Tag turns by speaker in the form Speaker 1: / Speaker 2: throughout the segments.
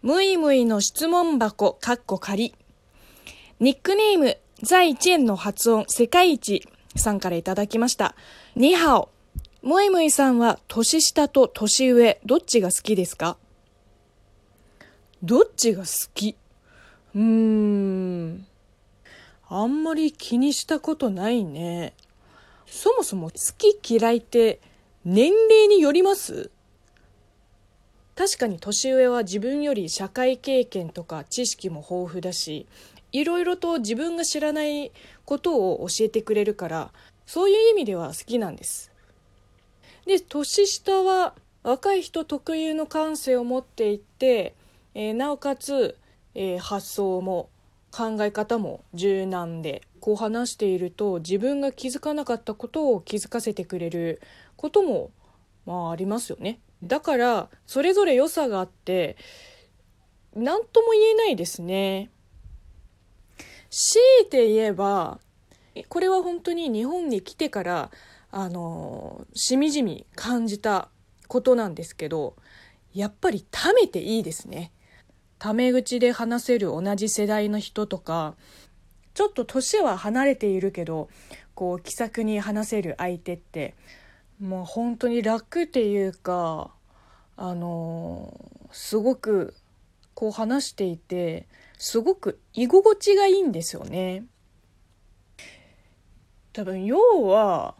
Speaker 1: むいむいの質問箱、かっこ仮。ニックネーム、在一円の発音、世界一さんからいただきました。ニハオ。むいむいさんは、年下と年上、どっちが好きですか？どっちが好き？うーん。あんまり気にしたことないね。そもそも好き嫌いって年齢によります？確かに年上は自分より社会経験とか知識も豊富だしいろいろと自分が知らないことを教えてくれるからそういう意味では好きなんですで年下は若い人特有の感性を持っていて、えー、なおかつ、えー、発想も考え方も柔軟でこう話していると自分が気づかなかったことを気づかせてくれることもまあありますよね。だからそれぞれ良さがあって何とも言えないですね。強いて言えばこれは本当に日本に来てからあのしみじみ感じたことなんですけどやっぱり貯めていいですね。タメ口で話せる同じ世代の人とかちょっと年は離れているけどこう気さくに話せる相手ってもう本当に楽っていうかあのすごくこう話していてすごく居心地がいいんですよね。多分要は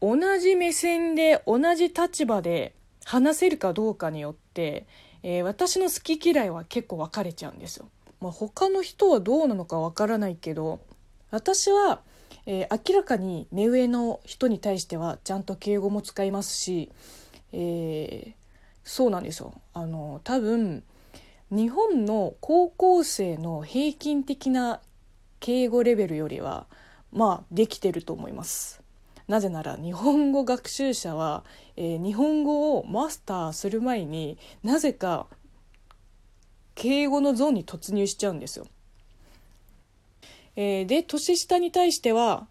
Speaker 1: 同じ目線で同じ立場で話せるかどうかによって、えー、私の好き嫌いは結構分かれちゃうんですよ。まあ、他の人はどうなのか分からないけど私はえー、明らかに目上の人に対してはちゃんと敬語も使いますし、えー、そうなんですよあの多分日本の高校生の平均的な敬語レベルよりはまあできてると思います。なぜなら日本語学習者は、えー、日本語をマスターする前になぜか敬語のゾーンに突入しちゃうんですよ。えー、で年下に対しては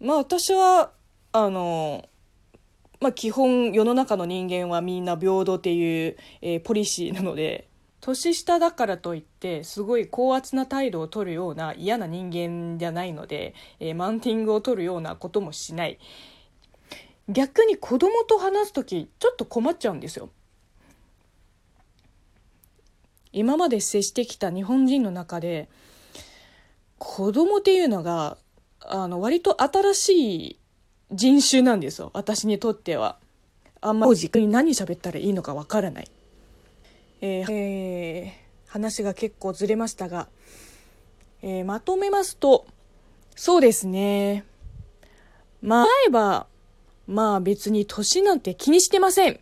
Speaker 1: まあ私はあのまあ基本世の中の人間はみんな平等っていう、えー、ポリシーなので年下だからといってすごい高圧な態度を取るような嫌な人間じゃないので、えー、マンティングを取るようなこともしない。逆に子供と話す時ちょっと困っちゃうんですよ。今まで接してきた日本人の中で子供っていうのがあの割と新しい人種なんですよ私にとっては。あんまりに何喋ったらいいのかわからない。えーえー、話が結構ずれましたが、えー、まとめますとそうですねまあえばまあ別に年なんて気にしてません。